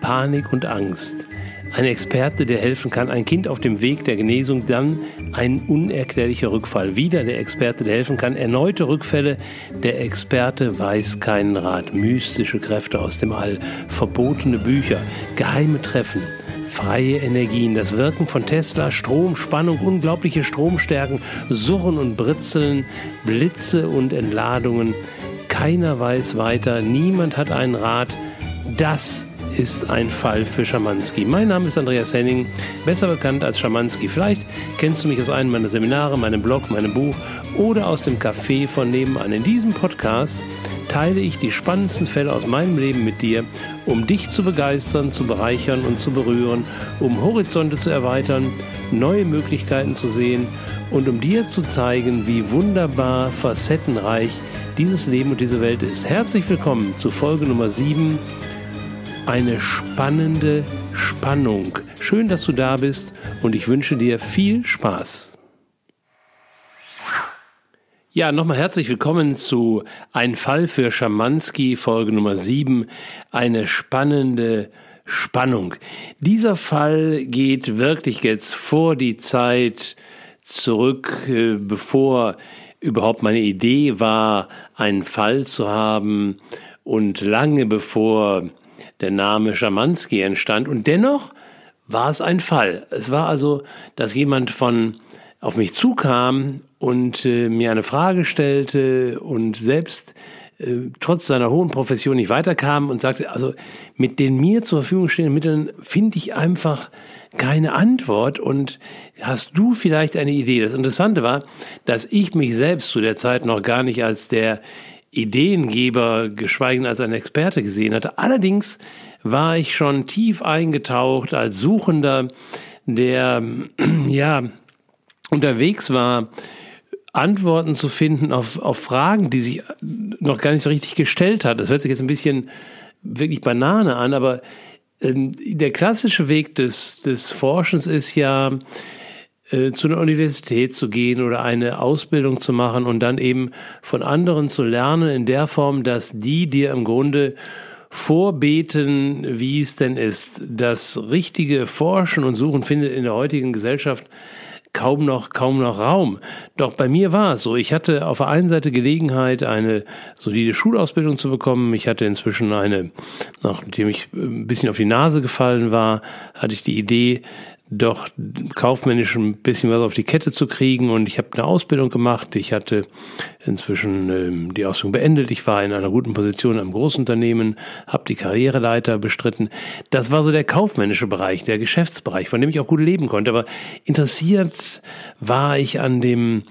Panik und Angst. Ein Experte, der helfen kann, ein Kind auf dem Weg der Genesung, dann ein unerklärlicher Rückfall. Wieder der Experte, der helfen kann, erneute Rückfälle. Der Experte weiß keinen Rat. Mystische Kräfte aus dem All, verbotene Bücher, geheime Treffen, freie Energien, das Wirken von Tesla, Strom, Spannung, unglaubliche Stromstärken, Surren und Britzeln, Blitze und Entladungen. Keiner weiß weiter, niemand hat einen Rat. Das ist ein Fall für Schamanski. Mein Name ist Andreas Henning, besser bekannt als Schamanski. Vielleicht kennst du mich aus einem meiner Seminare, meinem Blog, meinem Buch oder aus dem Café von nebenan. In diesem Podcast teile ich die spannendsten Fälle aus meinem Leben mit dir, um dich zu begeistern, zu bereichern und zu berühren, um Horizonte zu erweitern, neue Möglichkeiten zu sehen und um dir zu zeigen, wie wunderbar facettenreich dieses Leben und diese Welt ist. Herzlich willkommen zu Folge Nummer 7 eine spannende Spannung. Schön, dass du da bist und ich wünsche dir viel Spaß. Ja, nochmal herzlich willkommen zu Ein Fall für Schamanski, Folge Nummer 7. Eine spannende Spannung. Dieser Fall geht wirklich jetzt vor die Zeit zurück, äh, bevor überhaupt meine Idee war, einen Fall zu haben und lange bevor der Name Schamanski entstand. Und dennoch war es ein Fall. Es war also, dass jemand von auf mich zukam und äh, mir eine Frage stellte und selbst äh, trotz seiner hohen Profession nicht weiterkam und sagte, also mit den mir zur Verfügung stehenden Mitteln finde ich einfach keine Antwort und hast du vielleicht eine Idee? Das Interessante war, dass ich mich selbst zu der Zeit noch gar nicht als der Ideengeber, geschweige als ein Experte gesehen hatte. Allerdings war ich schon tief eingetaucht als Suchender, der ja unterwegs war, Antworten zu finden auf, auf Fragen, die sich noch gar nicht so richtig gestellt hat. Das hört sich jetzt ein bisschen wirklich Banane an, aber ähm, der klassische Weg des, des Forschens ist ja, äh, zu einer Universität zu gehen oder eine Ausbildung zu machen und dann eben von anderen zu lernen in der Form, dass die dir im Grunde vorbeten, wie es denn ist. Das richtige Forschen und Suchen findet in der heutigen Gesellschaft kaum noch, kaum noch Raum. Doch bei mir war es so. Ich hatte auf der einen Seite Gelegenheit, eine solide Schulausbildung zu bekommen. Ich hatte inzwischen eine, nachdem ich ein bisschen auf die Nase gefallen war, hatte ich die Idee, doch kaufmännisch ein bisschen was auf die Kette zu kriegen. Und ich habe eine Ausbildung gemacht. Ich hatte inzwischen ähm, die Ausbildung beendet. Ich war in einer guten Position am Großunternehmen, habe die Karriereleiter bestritten. Das war so der kaufmännische Bereich, der Geschäftsbereich, von dem ich auch gut leben konnte. Aber interessiert war ich an dem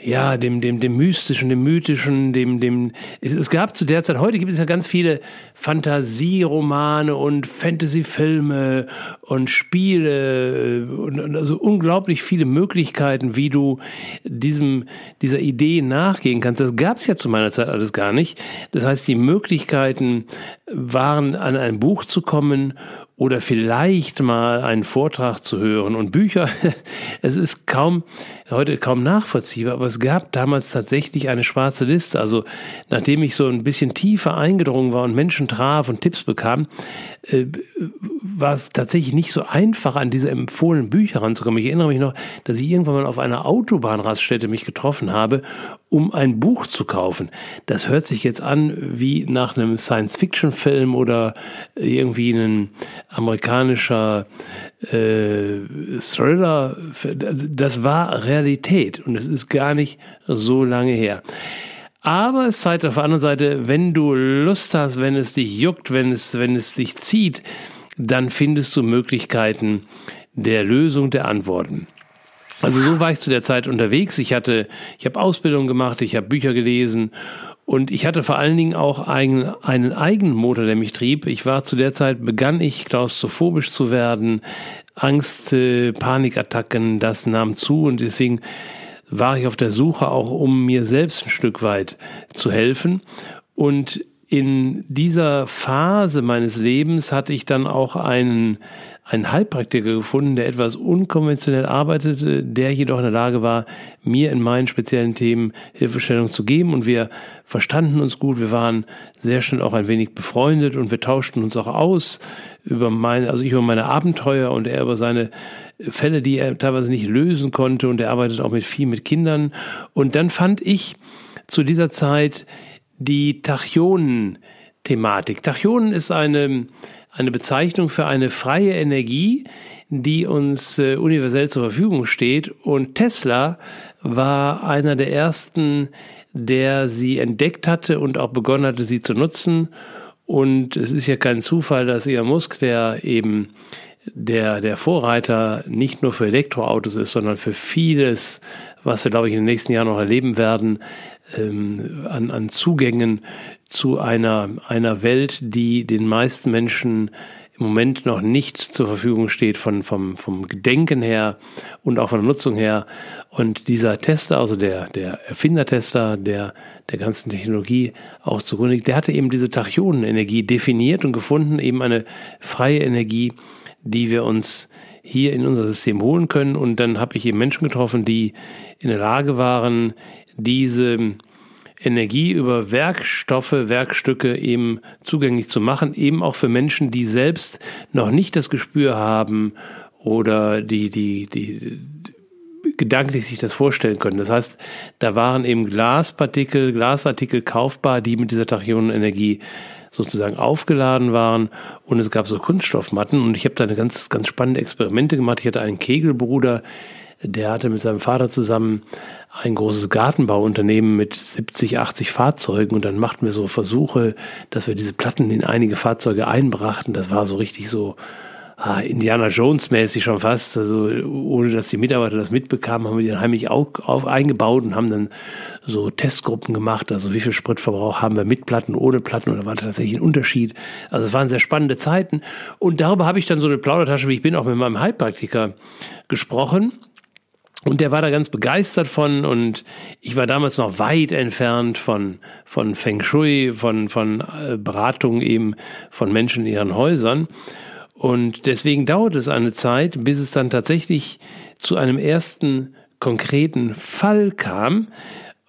ja, dem, dem, dem mystischen, dem mythischen, dem, dem, es, es gab zu der Zeit, heute gibt es ja ganz viele Fantasieromane und Fantasyfilme und Spiele und, und also unglaublich viele Möglichkeiten, wie du diesem, dieser Idee nachgehen kannst. Das gab es ja zu meiner Zeit alles gar nicht. Das heißt, die Möglichkeiten waren, an ein Buch zu kommen oder vielleicht mal einen Vortrag zu hören. Und Bücher, es ist kaum, heute kaum nachvollziehbar, aber es gab damals tatsächlich eine schwarze Liste. Also nachdem ich so ein bisschen tiefer eingedrungen war und Menschen traf und Tipps bekam, äh, war es tatsächlich nicht so einfach, an diese empfohlenen Bücher ranzukommen. Ich erinnere mich noch, dass ich irgendwann mal auf einer Autobahnraststätte mich getroffen habe, um ein Buch zu kaufen. Das hört sich jetzt an wie nach einem Science-Fiction-Film oder irgendwie ein amerikanischer äh, Thriller. Das war Realität und es ist gar nicht so lange her. Aber es zeigt auf der anderen Seite, wenn du Lust hast, wenn es dich juckt, wenn es, wenn es dich zieht, dann findest du Möglichkeiten der Lösung der Antworten. Also so war ich zu der Zeit unterwegs. Ich hatte, ich habe Ausbildung gemacht, ich habe Bücher gelesen und ich hatte vor allen Dingen auch einen, einen eigenen Motor, der mich trieb. Ich war zu der Zeit, begann ich klaustrophobisch zu werden, Angst, äh, Panikattacken, das nahm zu und deswegen war ich auf der Suche auch, um mir selbst ein Stück weit zu helfen. Und in dieser Phase meines Lebens hatte ich dann auch einen, einen Heilpraktiker gefunden, der etwas unkonventionell arbeitete, der jedoch in der Lage war, mir in meinen speziellen Themen Hilfestellung zu geben. Und wir verstanden uns gut, wir waren sehr schnell auch ein wenig befreundet und wir tauschten uns auch aus über meine, also ich über meine Abenteuer und er über seine Fälle, die er teilweise nicht lösen konnte und er arbeitet auch mit viel mit Kindern. Und dann fand ich zu dieser Zeit die Tachyonen-Thematik. Tachyonen ist eine, eine Bezeichnung für eine freie Energie, die uns äh, universell zur Verfügung steht. Und Tesla war einer der ersten, der sie entdeckt hatte und auch begonnen hatte, sie zu nutzen. Und es ist ja kein Zufall, dass Elon Musk, der eben der, der Vorreiter nicht nur für Elektroautos ist, sondern für vieles, was wir, glaube ich, in den nächsten Jahren noch erleben werden, ähm, an, an Zugängen zu einer, einer Welt, die den meisten Menschen im Moment noch nicht zur Verfügung steht von, vom, vom Gedenken her und auch von der Nutzung her. Und dieser Tester, also der, der Erfindertester der, der ganzen Technologie auch zugrunde liegt, der hatte eben diese Tachyonenenergie definiert und gefunden, eben eine freie Energie, die wir uns hier in unser System holen können. Und dann habe ich eben Menschen getroffen, die in der Lage waren, diese Energie über Werkstoffe, Werkstücke eben zugänglich zu machen, eben auch für Menschen, die selbst noch nicht das Gespür haben oder die, die, die gedanklich sich das vorstellen können. Das heißt, da waren eben Glaspartikel, Glasartikel kaufbar, die mit dieser Tachyonenenergie sozusagen aufgeladen waren und es gab so Kunststoffmatten und ich habe da eine ganz, ganz spannende Experimente gemacht. Ich hatte einen Kegelbruder, der hatte mit seinem Vater zusammen ein großes Gartenbauunternehmen mit 70, 80 Fahrzeugen und dann machten wir so Versuche, dass wir diese Platten in einige Fahrzeuge einbrachten. Das war so richtig so ah, Indiana Jones mäßig schon fast. Also ohne dass die Mitarbeiter das mitbekamen, haben wir die heimlich auch auf, eingebaut und haben dann so Testgruppen gemacht. Also wie viel Spritverbrauch haben wir mit Platten, ohne Platten oder war tatsächlich ein Unterschied. Also es waren sehr spannende Zeiten und darüber habe ich dann so eine Plaudertasche, wie ich bin, auch mit meinem Heilpraktiker gesprochen. Und der war da ganz begeistert von und ich war damals noch weit entfernt von, von Feng Shui, von, von äh, Beratung eben von Menschen in ihren Häusern. Und deswegen dauert es eine Zeit, bis es dann tatsächlich zu einem ersten konkreten Fall kam.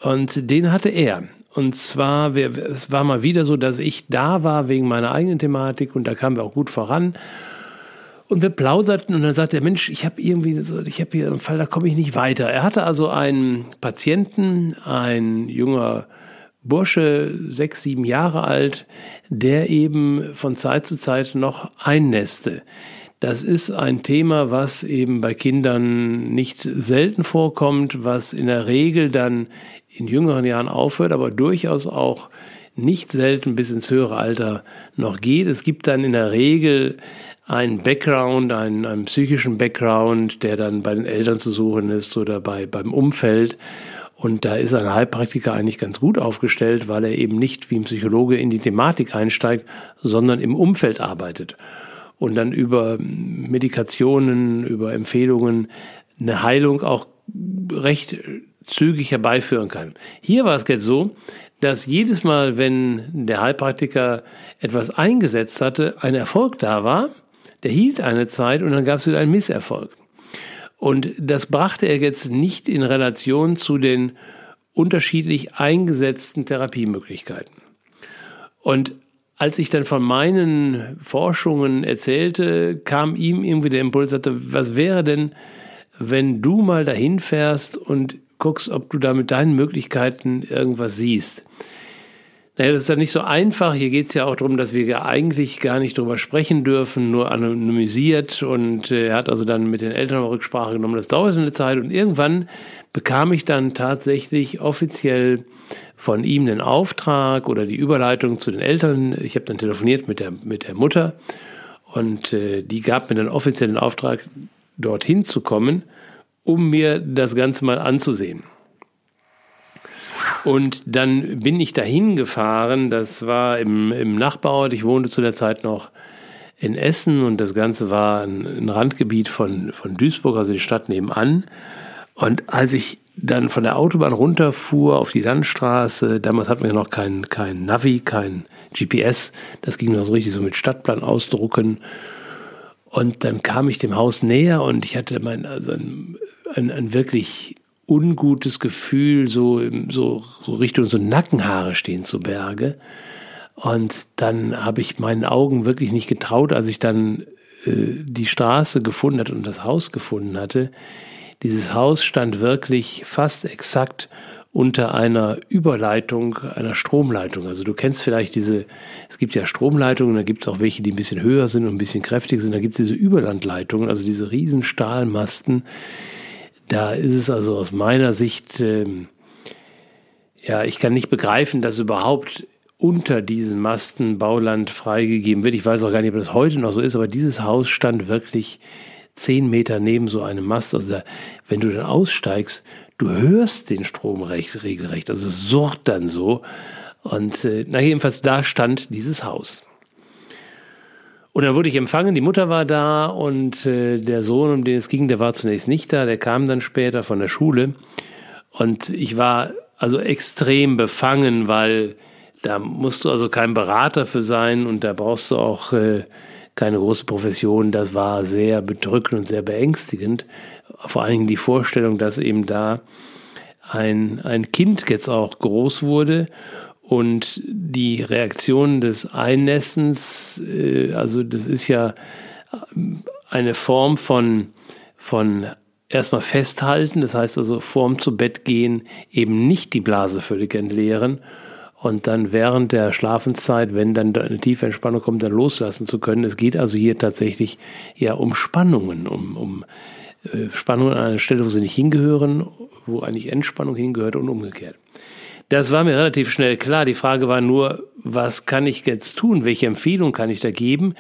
Und den hatte er. Und zwar, es war mal wieder so, dass ich da war wegen meiner eigenen Thematik und da kamen wir auch gut voran. Und wir plauderten und dann sagte der Mensch, ich habe irgendwie so, ich habe hier einen Fall, da komme ich nicht weiter. Er hatte also einen Patienten, ein junger Bursche, sechs, sieben Jahre alt, der eben von Zeit zu Zeit noch einnäste. Das ist ein Thema, was eben bei Kindern nicht selten vorkommt, was in der Regel dann in jüngeren Jahren aufhört, aber durchaus auch nicht selten bis ins höhere Alter noch geht. Es gibt dann in der Regel einen Background, einen, einen psychischen Background, der dann bei den Eltern zu suchen ist oder bei, beim Umfeld. Und da ist ein Heilpraktiker eigentlich ganz gut aufgestellt, weil er eben nicht wie ein Psychologe in die Thematik einsteigt, sondern im Umfeld arbeitet und dann über Medikationen, über Empfehlungen eine Heilung auch recht zügig herbeiführen kann. Hier war es jetzt so, dass jedes Mal, wenn der Heilpraktiker etwas eingesetzt hatte, ein Erfolg da war, der hielt eine Zeit und dann gab es wieder einen Misserfolg. Und das brachte er jetzt nicht in Relation zu den unterschiedlich eingesetzten Therapiemöglichkeiten. Und als ich dann von meinen Forschungen erzählte, kam ihm irgendwie der Impuls, sagte, was wäre denn, wenn du mal dahin fährst und guckst, ob du da mit deinen Möglichkeiten irgendwas siehst. Naja, das ist ja nicht so einfach. Hier geht es ja auch darum, dass wir ja eigentlich gar nicht drüber sprechen dürfen, nur anonymisiert. Und äh, er hat also dann mit den Eltern Rücksprache genommen. Das dauert eine Zeit. Und irgendwann bekam ich dann tatsächlich offiziell von ihm den Auftrag oder die Überleitung zu den Eltern. Ich habe dann telefoniert mit der, mit der Mutter und äh, die gab mir dann offiziell den Auftrag, dorthin zu kommen, um mir das Ganze mal anzusehen. Und dann bin ich dahin gefahren. Das war im, im Nachbarort. Ich wohnte zu der Zeit noch in Essen und das Ganze war ein, ein Randgebiet von, von Duisburg, also die Stadt nebenan. Und als ich dann von der Autobahn runterfuhr auf die Landstraße, damals hatten wir noch kein, kein Navi, kein GPS. Das ging noch so richtig so mit Stadtplan ausdrucken. Und dann kam ich dem Haus näher und ich hatte mein, also ein, ein, ein wirklich ungutes Gefühl, so, so, so Richtung so Nackenhaare stehen zu Berge. Und dann habe ich meinen Augen wirklich nicht getraut, als ich dann äh, die Straße gefunden hatte und das Haus gefunden hatte. Dieses Haus stand wirklich fast exakt unter einer Überleitung, einer Stromleitung. Also du kennst vielleicht diese, es gibt ja Stromleitungen, da gibt es auch welche, die ein bisschen höher sind und ein bisschen kräftiger sind. Da gibt es diese Überlandleitungen, also diese riesen Stahlmasten. Da ist es also aus meiner Sicht, ähm, ja, ich kann nicht begreifen, dass überhaupt unter diesen Masten Bauland freigegeben wird. Ich weiß auch gar nicht, ob das heute noch so ist, aber dieses Haus stand wirklich zehn Meter neben so einem Mast. Also da, wenn du dann aussteigst, du hörst den Strom recht, regelrecht. Also es surrt dann so. Und äh, na jedenfalls da stand dieses Haus. Und dann wurde ich empfangen, die Mutter war da und äh, der Sohn, um den es ging, der war zunächst nicht da, der kam dann später von der Schule. Und ich war also extrem befangen, weil da musst du also kein Berater für sein und da brauchst du auch äh, keine große Profession. Das war sehr bedrückend und sehr beängstigend. Vor allen Dingen die Vorstellung, dass eben da ein, ein Kind jetzt auch groß wurde und die Reaktion des Einnestens, äh, also das ist ja eine Form von, von erstmal festhalten, das heißt also vorm zu Bett gehen, eben nicht die Blase völlig entleeren und dann während der Schlafenszeit, wenn dann eine tiefe Entspannung kommt, dann loslassen zu können. Es geht also hier tatsächlich ja um Spannungen, um, um äh, Spannungen an einer Stelle, wo sie nicht hingehören, wo eigentlich Entspannung hingehört und umgekehrt. Das war mir relativ schnell klar. Die Frage war nur, was kann ich jetzt tun? Welche Empfehlung kann ich da geben?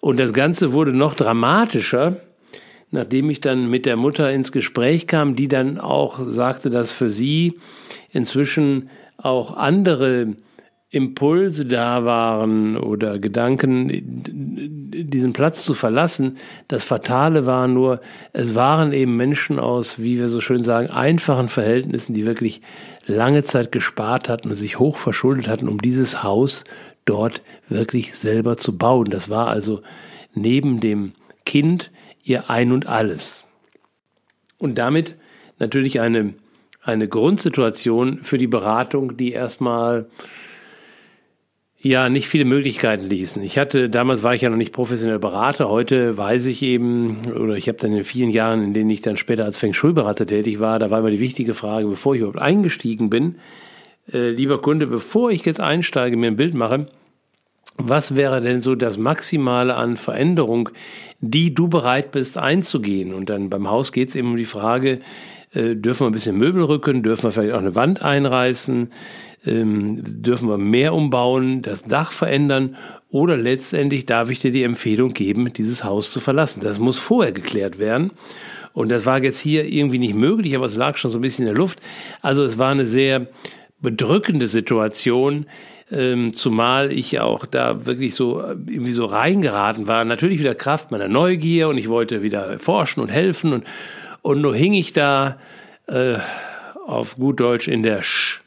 Und das Ganze wurde noch dramatischer, nachdem ich dann mit der Mutter ins Gespräch kam, die dann auch sagte, dass für sie inzwischen auch andere Impulse da waren oder Gedanken, diesen Platz zu verlassen. Das Fatale war nur, es waren eben Menschen aus, wie wir so schön sagen, einfachen Verhältnissen, die wirklich lange Zeit gespart hatten und sich hoch verschuldet hatten, um dieses Haus dort wirklich selber zu bauen. Das war also neben dem Kind ihr Ein und alles. Und damit natürlich eine eine Grundsituation für die Beratung, die erstmal ja nicht viele Möglichkeiten ließen. Ich hatte damals war ich ja noch nicht professionell Berater. Heute weiß ich eben oder ich habe dann in vielen Jahren, in denen ich dann später als Feng Shui-Berater tätig war, da war immer die wichtige Frage, bevor ich überhaupt eingestiegen bin, äh, lieber Kunde, bevor ich jetzt einsteige, mir ein Bild mache, was wäre denn so das Maximale an Veränderung, die du bereit bist einzugehen? Und dann beim Haus geht es eben um die Frage, äh, dürfen wir ein bisschen Möbel rücken, dürfen wir vielleicht auch eine Wand einreißen, ähm, dürfen wir mehr umbauen, das Dach verändern oder letztendlich darf ich dir die Empfehlung geben, dieses Haus zu verlassen. Das muss vorher geklärt werden. Und das war jetzt hier irgendwie nicht möglich, aber es lag schon so ein bisschen in der Luft. Also es war eine sehr bedrückende Situation, ähm, zumal ich auch da wirklich so irgendwie so reingeraten war. Natürlich wieder Kraft meiner Neugier und ich wollte wieder forschen und helfen und und nur hing ich da äh, auf gut Deutsch in der Sch.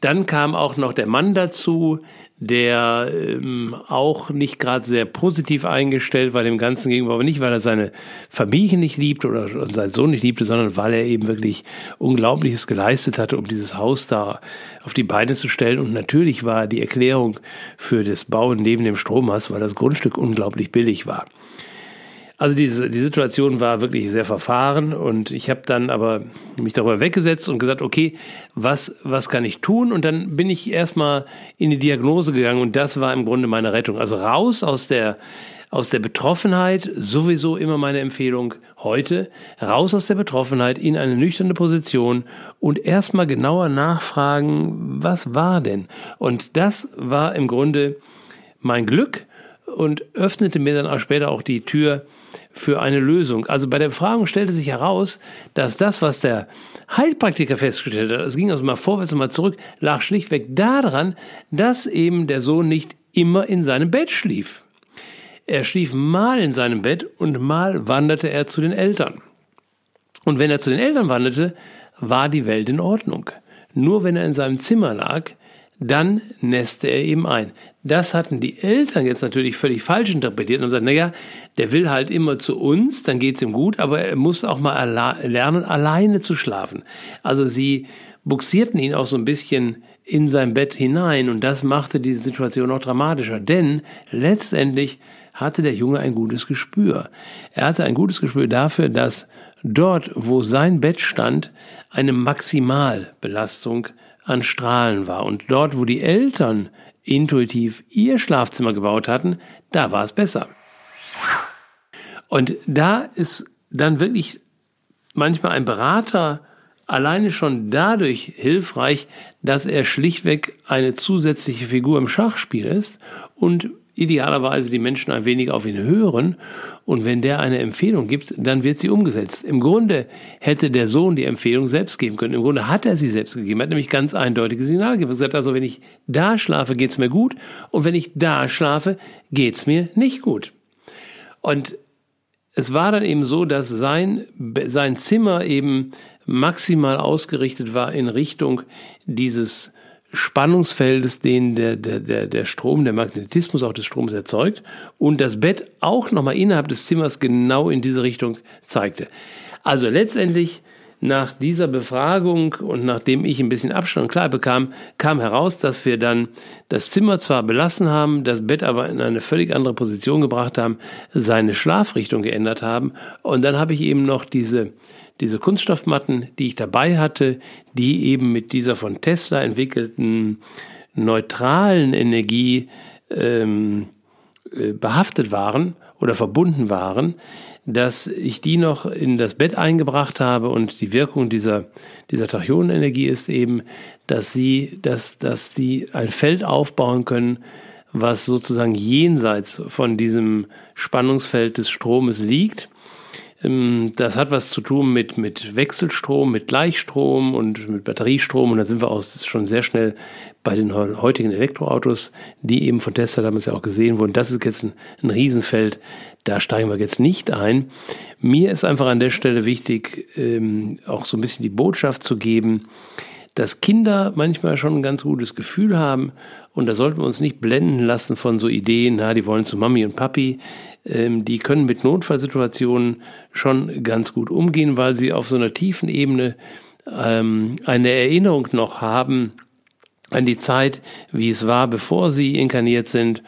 Dann kam auch noch der Mann dazu, der ähm, auch nicht gerade sehr positiv eingestellt war dem Ganzen gegenüber, aber nicht, weil er seine Familie nicht liebt oder seinen Sohn nicht liebte, sondern weil er eben wirklich Unglaubliches geleistet hatte, um dieses Haus da auf die Beine zu stellen. Und natürlich war die Erklärung für das Bauen neben dem Strommast, weil das Grundstück unglaublich billig war. Also diese, die Situation war wirklich sehr verfahren und ich habe dann aber mich darüber weggesetzt und gesagt, okay, was, was kann ich tun? Und dann bin ich erstmal in die Diagnose gegangen und das war im Grunde meine Rettung. Also raus aus der, aus der Betroffenheit, sowieso immer meine Empfehlung heute, raus aus der Betroffenheit in eine nüchterne Position und erstmal genauer nachfragen, was war denn? Und das war im Grunde mein Glück und öffnete mir dann auch später auch die Tür für eine Lösung. Also bei der Befragung stellte sich heraus, dass das, was der Heilpraktiker festgestellt hat, es ging also mal vorwärts und mal zurück, lag schlichtweg daran, dass eben der Sohn nicht immer in seinem Bett schlief. Er schlief mal in seinem Bett und mal wanderte er zu den Eltern. Und wenn er zu den Eltern wanderte, war die Welt in Ordnung. Nur wenn er in seinem Zimmer lag, dann nässte er eben ein. Das hatten die Eltern jetzt natürlich völlig falsch interpretiert und gesagt, naja, der will halt immer zu uns, dann geht's ihm gut, aber er muss auch mal lernen, alleine zu schlafen. Also sie buxierten ihn auch so ein bisschen in sein Bett hinein und das machte diese Situation noch dramatischer, denn letztendlich hatte der Junge ein gutes Gespür. Er hatte ein gutes Gespür dafür, dass dort, wo sein Bett stand, eine Maximalbelastung an Strahlen war. Und dort, wo die Eltern intuitiv ihr Schlafzimmer gebaut hatten, da war es besser. Und da ist dann wirklich manchmal ein Berater alleine schon dadurch hilfreich, dass er schlichtweg eine zusätzliche Figur im Schachspiel ist und idealerweise die Menschen ein wenig auf ihn hören und wenn der eine Empfehlung gibt, dann wird sie umgesetzt. Im Grunde hätte der Sohn die Empfehlung selbst geben können. Im Grunde hat er sie selbst gegeben. Er hat nämlich ganz eindeutige Signale gegeben. Er hat gesagt, also wenn ich da schlafe, geht's mir gut und wenn ich da schlafe, geht's mir nicht gut. Und es war dann eben so, dass sein, sein Zimmer eben maximal ausgerichtet war in Richtung dieses Spannungsfeldes, den der, der, der, Strom, der Magnetismus auch des Stroms erzeugt und das Bett auch nochmal innerhalb des Zimmers genau in diese Richtung zeigte. Also letztendlich nach dieser Befragung und nachdem ich ein bisschen Abstand klar bekam, kam heraus, dass wir dann das Zimmer zwar belassen haben, das Bett aber in eine völlig andere Position gebracht haben, seine Schlafrichtung geändert haben und dann habe ich eben noch diese diese Kunststoffmatten, die ich dabei hatte, die eben mit dieser von Tesla entwickelten neutralen Energie ähm, äh, behaftet waren oder verbunden waren, dass ich die noch in das Bett eingebracht habe und die Wirkung dieser, dieser Tachyonenergie ist eben, dass sie, dass, dass sie ein Feld aufbauen können, was sozusagen jenseits von diesem Spannungsfeld des Stromes liegt das hat was zu tun mit, mit Wechselstrom, mit Gleichstrom und mit Batteriestrom. Und da sind wir auch schon sehr schnell bei den heutigen Elektroautos, die eben von Tesla damals ja auch gesehen wurden. Das ist jetzt ein, ein Riesenfeld. Da steigen wir jetzt nicht ein. Mir ist einfach an der Stelle wichtig, ähm, auch so ein bisschen die Botschaft zu geben, dass Kinder manchmal schon ein ganz gutes Gefühl haben und da sollten wir uns nicht blenden lassen von so Ideen, na, die wollen zu Mami und Papi. Ähm, die können mit Notfallsituationen schon ganz gut umgehen, weil sie auf so einer tiefen Ebene ähm, eine Erinnerung noch haben an die Zeit, wie es war, bevor sie inkarniert sind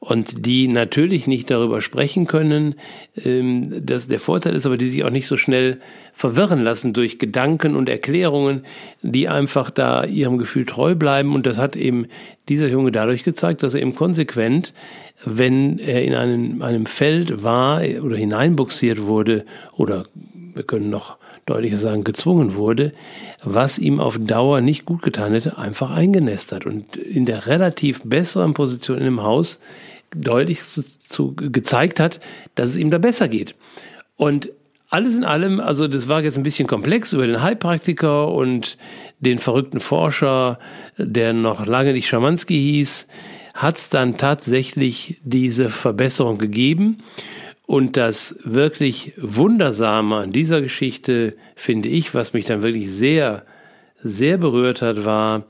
und die natürlich nicht darüber sprechen können. Ähm, das, der Vorteil ist aber, die sich auch nicht so schnell verwirren lassen durch Gedanken und Erklärungen, die einfach da ihrem Gefühl treu bleiben. Und das hat eben dieser Junge dadurch gezeigt, dass er eben konsequent, wenn er in einem, einem Feld war oder hineinbuxiert wurde oder wir können noch deutlicher sagen, gezwungen wurde, was ihm auf Dauer nicht gut getan hätte, einfach eingenässt hat und in der relativ besseren Position in dem Haus deutlich zu, zu, gezeigt hat, dass es ihm da besser geht. Und alles in allem, also das war jetzt ein bisschen komplex über den Heilpraktiker und den verrückten Forscher, der noch lange nicht Schamanski hieß, hat es dann tatsächlich diese Verbesserung gegeben. Und das wirklich Wundersame an dieser Geschichte, finde ich, was mich dann wirklich sehr, sehr berührt hat, war,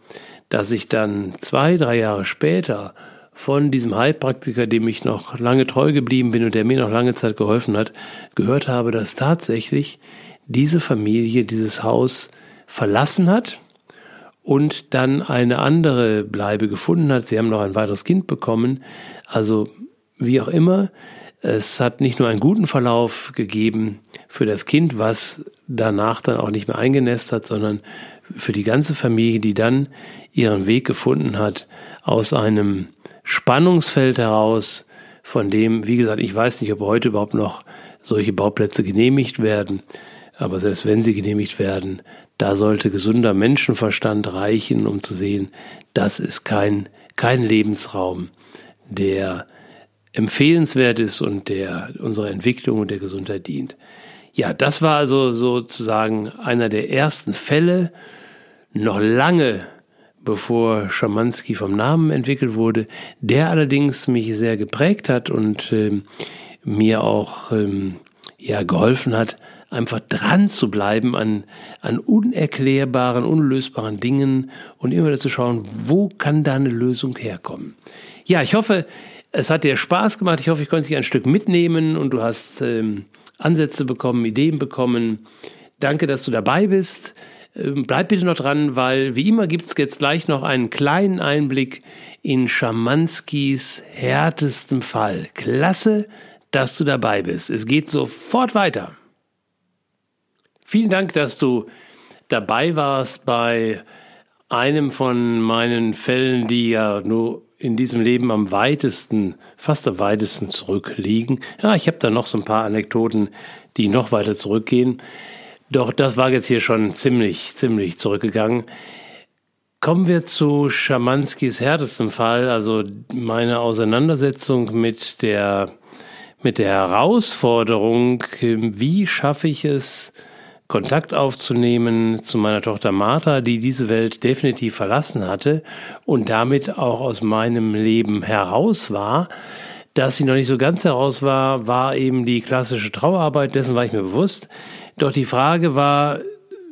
dass ich dann zwei, drei Jahre später von diesem Heilpraktiker, dem ich noch lange treu geblieben bin und der mir noch lange Zeit geholfen hat, gehört habe, dass tatsächlich diese Familie dieses Haus verlassen hat und dann eine andere Bleibe gefunden hat. Sie haben noch ein weiteres Kind bekommen. Also wie auch immer, es hat nicht nur einen guten Verlauf gegeben für das Kind, was danach dann auch nicht mehr eingenässt hat, sondern für die ganze Familie, die dann ihren Weg gefunden hat aus einem Spannungsfeld heraus, von dem, wie gesagt, ich weiß nicht, ob heute überhaupt noch solche Bauplätze genehmigt werden, aber selbst wenn sie genehmigt werden, da sollte gesunder Menschenverstand reichen, um zu sehen, das ist kein, kein Lebensraum, der empfehlenswert ist und der unserer Entwicklung und der Gesundheit dient. Ja, das war also sozusagen einer der ersten Fälle, noch lange bevor Schamanski vom Namen entwickelt wurde, der allerdings mich sehr geprägt hat und äh, mir auch ähm, ja geholfen hat, einfach dran zu bleiben an, an unerklärbaren, unlösbaren Dingen und immer wieder zu schauen, wo kann da eine Lösung herkommen. Ja, ich hoffe, es hat dir Spaß gemacht. Ich hoffe, ich konnte dich ein Stück mitnehmen und du hast ähm, Ansätze bekommen, Ideen bekommen. Danke, dass du dabei bist. Ähm, bleib bitte noch dran, weil wie immer gibt es jetzt gleich noch einen kleinen Einblick in Schamanskis härtestem Fall. Klasse, dass du dabei bist. Es geht sofort weiter. Vielen Dank, dass du dabei warst bei einem von meinen Fällen, die ja nur in diesem Leben am weitesten, fast am weitesten zurückliegen. Ja, ich habe da noch so ein paar Anekdoten, die noch weiter zurückgehen. Doch das war jetzt hier schon ziemlich, ziemlich zurückgegangen. Kommen wir zu Schamanskis härtestem Fall, also meine Auseinandersetzung mit der, mit der Herausforderung, wie schaffe ich es, Kontakt aufzunehmen zu meiner Tochter Martha, die diese Welt definitiv verlassen hatte und damit auch aus meinem Leben heraus war. Dass sie noch nicht so ganz heraus war, war eben die klassische Trauerarbeit, dessen war ich mir bewusst. Doch die Frage war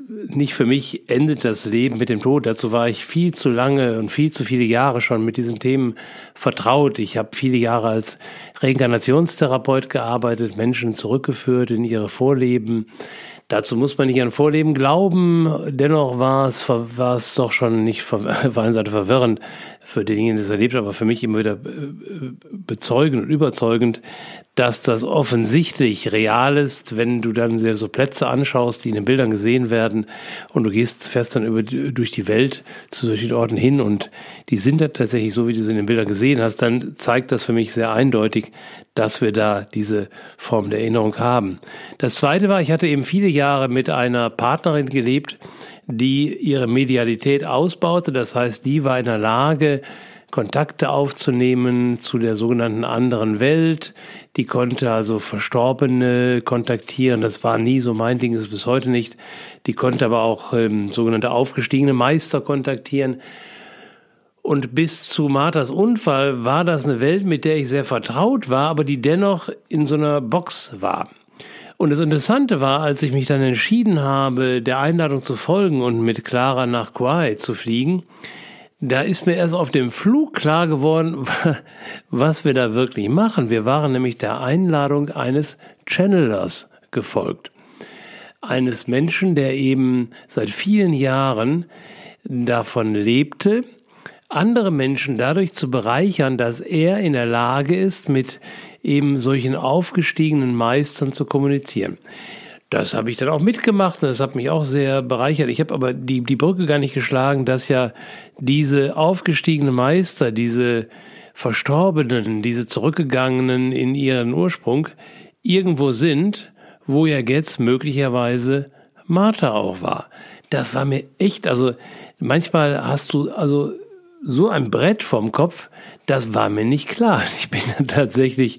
nicht für mich, endet das Leben mit dem Tod. Dazu war ich viel zu lange und viel zu viele Jahre schon mit diesen Themen vertraut. Ich habe viele Jahre als Reinkarnationstherapeut gearbeitet, Menschen zurückgeführt in ihre Vorleben. Dazu muss man nicht an Vorleben glauben. Dennoch war es, war es doch schon nicht auf einer Seite verwirrend für denjenigen, der es erlebt, aber für mich immer wieder äh, bezeugend und überzeugend, dass das offensichtlich real ist, wenn du dann so Plätze anschaust, die in den Bildern gesehen werden und du gehst, fährst dann über, durch die Welt zu solchen Orten hin und die sind dann tatsächlich so, wie du sie in den Bildern gesehen hast, dann zeigt das für mich sehr eindeutig, dass wir da diese Form der Erinnerung haben. Das zweite war, ich hatte eben viele Jahre mit einer Partnerin gelebt, die ihre Medialität ausbaute. Das heißt, die war in der Lage, Kontakte aufzunehmen zu der sogenannten anderen Welt. Die konnte also Verstorbene kontaktieren. Das war nie so mein Ding, ist bis heute nicht. Die konnte aber auch ähm, sogenannte aufgestiegene Meister kontaktieren. Und bis zu Marthas Unfall war das eine Welt, mit der ich sehr vertraut war, aber die dennoch in so einer Box war. Und das Interessante war, als ich mich dann entschieden habe, der Einladung zu folgen und mit Clara nach Kauai zu fliegen, da ist mir erst auf dem Flug klar geworden, was wir da wirklich machen. Wir waren nämlich der Einladung eines Channelers gefolgt. Eines Menschen, der eben seit vielen Jahren davon lebte, andere Menschen dadurch zu bereichern, dass er in der Lage ist, mit eben solchen aufgestiegenen Meistern zu kommunizieren. Das habe ich dann auch mitgemacht und das hat mich auch sehr bereichert. Ich habe aber die, die Brücke gar nicht geschlagen, dass ja diese aufgestiegenen Meister, diese Verstorbenen, diese Zurückgegangenen in ihren Ursprung irgendwo sind, wo ja jetzt möglicherweise Martha auch war. Das war mir echt, also manchmal hast du also so ein Brett vom Kopf, das war mir nicht klar. Ich bin dann tatsächlich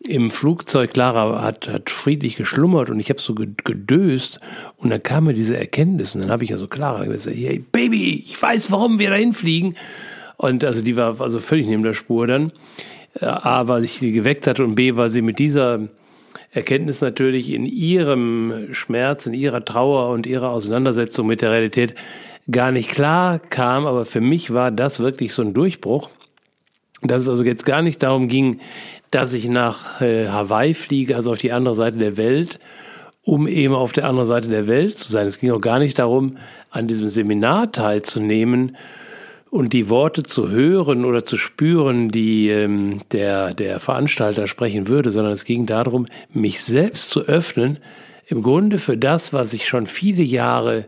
im Flugzeug, Clara hat, hat friedlich geschlummert und ich habe so gedöst und dann kam mir diese Erkenntnis und dann habe ich also Clara gesagt, hey Baby, ich weiß, warum wir dahin fliegen. Und also die war also völlig neben der Spur dann. Äh, A, weil ich sie geweckt hatte und B, weil sie mit dieser Erkenntnis natürlich in ihrem Schmerz, in ihrer Trauer und ihrer Auseinandersetzung mit der Realität gar nicht klar kam. Aber für mich war das wirklich so ein Durchbruch, dass es also jetzt gar nicht darum ging, dass ich nach äh, Hawaii fliege, also auf die andere Seite der Welt, um eben auf der anderen Seite der Welt zu sein. Es ging auch gar nicht darum, an diesem Seminar teilzunehmen und die Worte zu hören oder zu spüren, die ähm, der, der Veranstalter sprechen würde, sondern es ging darum, mich selbst zu öffnen, im Grunde für das, was ich schon viele Jahre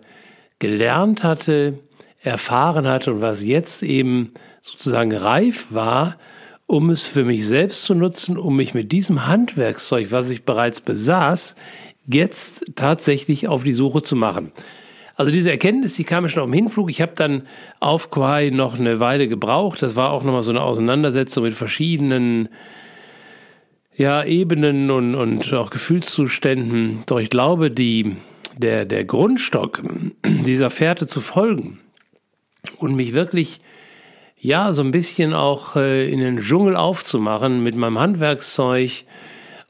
gelernt hatte, erfahren hatte und was jetzt eben sozusagen reif war, um es für mich selbst zu nutzen, um mich mit diesem Handwerkszeug, was ich bereits besaß, jetzt tatsächlich auf die Suche zu machen. Also diese Erkenntnis, die kam mir schon auf dem Hinflug. Ich habe dann auf Kauai noch eine Weile gebraucht. Das war auch nochmal so eine Auseinandersetzung mit verschiedenen ja, Ebenen und, und auch Gefühlszuständen. Doch ich glaube, die, der, der Grundstock dieser Fährte zu folgen und mich wirklich ja, so ein bisschen auch äh, in den Dschungel aufzumachen mit meinem Handwerkszeug,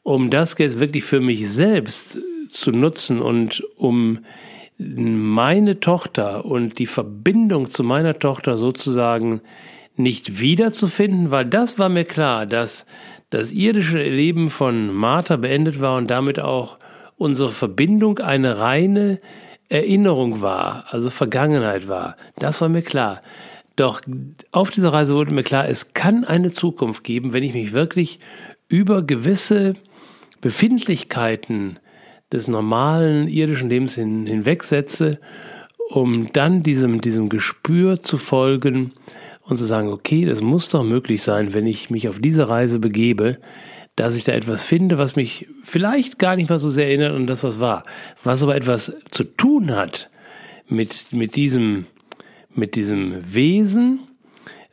um das jetzt wirklich für mich selbst zu nutzen und um meine Tochter und die Verbindung zu meiner Tochter sozusagen nicht wiederzufinden, weil das war mir klar, dass das irdische Leben von Martha beendet war und damit auch unsere Verbindung eine reine Erinnerung war, also Vergangenheit war. Das war mir klar. Doch auf dieser Reise wurde mir klar, es kann eine Zukunft geben, wenn ich mich wirklich über gewisse Befindlichkeiten des normalen irdischen Lebens hin, hinwegsetze, um dann diesem, diesem Gespür zu folgen und zu sagen, okay, das muss doch möglich sein, wenn ich mich auf diese Reise begebe, dass ich da etwas finde, was mich vielleicht gar nicht mal so sehr erinnert an das, was war, was aber etwas zu tun hat mit, mit, diesem, mit diesem Wesen,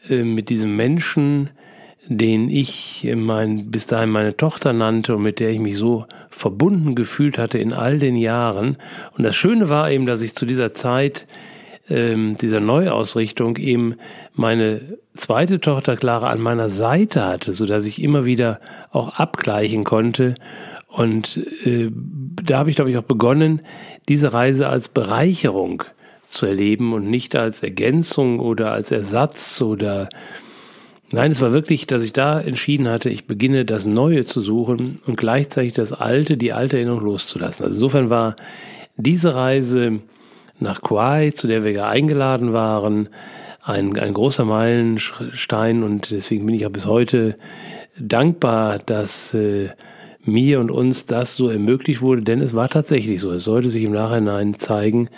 äh, mit diesem Menschen, den ich mein, bis dahin meine Tochter nannte und mit der ich mich so verbunden gefühlt hatte in all den Jahren. Und das Schöne war eben, dass ich zu dieser Zeit ähm, dieser Neuausrichtung eben meine zweite Tochter Clara an meiner Seite hatte, so dass ich immer wieder auch abgleichen konnte. Und äh, da habe ich, glaube ich, auch begonnen, diese Reise als Bereicherung zu erleben und nicht als Ergänzung oder als Ersatz oder Nein, es war wirklich, dass ich da entschieden hatte, ich beginne das Neue zu suchen und gleichzeitig das Alte, die alte Erinnerung loszulassen. Also insofern war diese Reise nach Kauai, zu der wir ja eingeladen waren, ein, ein großer Meilenstein und deswegen bin ich auch bis heute dankbar, dass äh, mir und uns das so ermöglicht wurde, denn es war tatsächlich so. Es sollte sich im Nachhinein zeigen,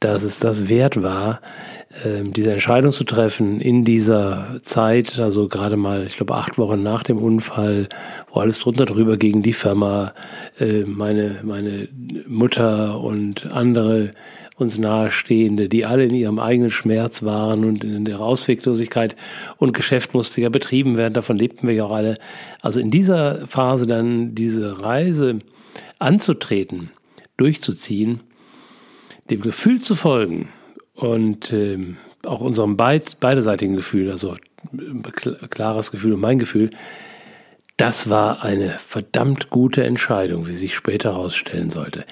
dass es das wert war, äh, diese Entscheidung zu treffen in dieser Zeit, also gerade mal, ich glaube, acht Wochen nach dem Unfall, wo alles drunter drüber gegen die Firma, äh, meine, meine Mutter und andere uns nahestehende, die alle in ihrem eigenen Schmerz waren und in der Ausweglosigkeit und Geschäft musste ja betrieben werden, davon lebten wir ja auch alle. Also in dieser Phase dann diese Reise anzutreten, durchzuziehen, dem Gefühl zu folgen und äh, auch unserem beid, beiderseitigen Gefühl, also klares Gefühl und mein Gefühl, das war eine verdammt gute Entscheidung, wie sich später herausstellen sollte.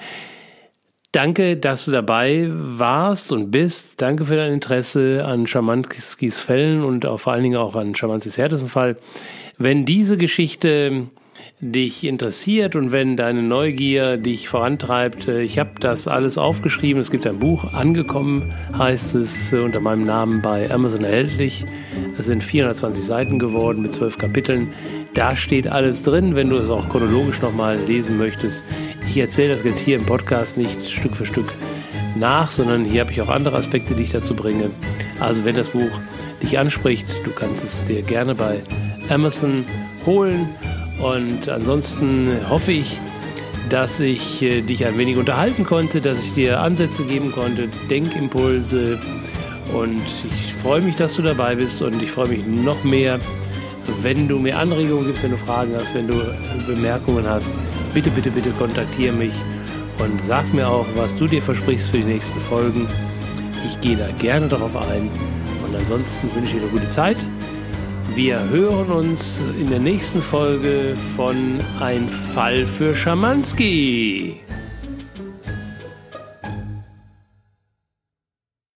Danke, dass du dabei warst und bist. Danke für dein Interesse an Schamanskis Fällen und auch vor allen Dingen auch an Schamanskis härtesten Fall. Wenn diese Geschichte dich interessiert und wenn deine Neugier dich vorantreibt, äh, ich habe das alles aufgeschrieben. Es gibt ein Buch, angekommen heißt es, äh, unter meinem Namen bei Amazon erhältlich. Es sind 420 Seiten geworden mit zwölf Kapiteln. Da steht alles drin, wenn du es auch chronologisch nochmal lesen möchtest. Ich erzähle das jetzt hier im Podcast nicht Stück für Stück nach, sondern hier habe ich auch andere Aspekte, die ich dazu bringe. Also wenn das Buch dich anspricht, du kannst es dir gerne bei Amazon holen und ansonsten hoffe ich, dass ich äh, dich ein wenig unterhalten konnte, dass ich dir Ansätze geben konnte, Denkimpulse. Und ich freue mich, dass du dabei bist und ich freue mich noch mehr, wenn du mir Anregungen gibst, wenn du Fragen hast, wenn du Bemerkungen hast. Bitte, bitte, bitte kontaktiere mich und sag mir auch, was du dir versprichst für die nächsten Folgen. Ich gehe da gerne darauf ein. Und ansonsten wünsche ich dir eine gute Zeit wir hören uns in der nächsten Folge von Ein Fall für Schamanski.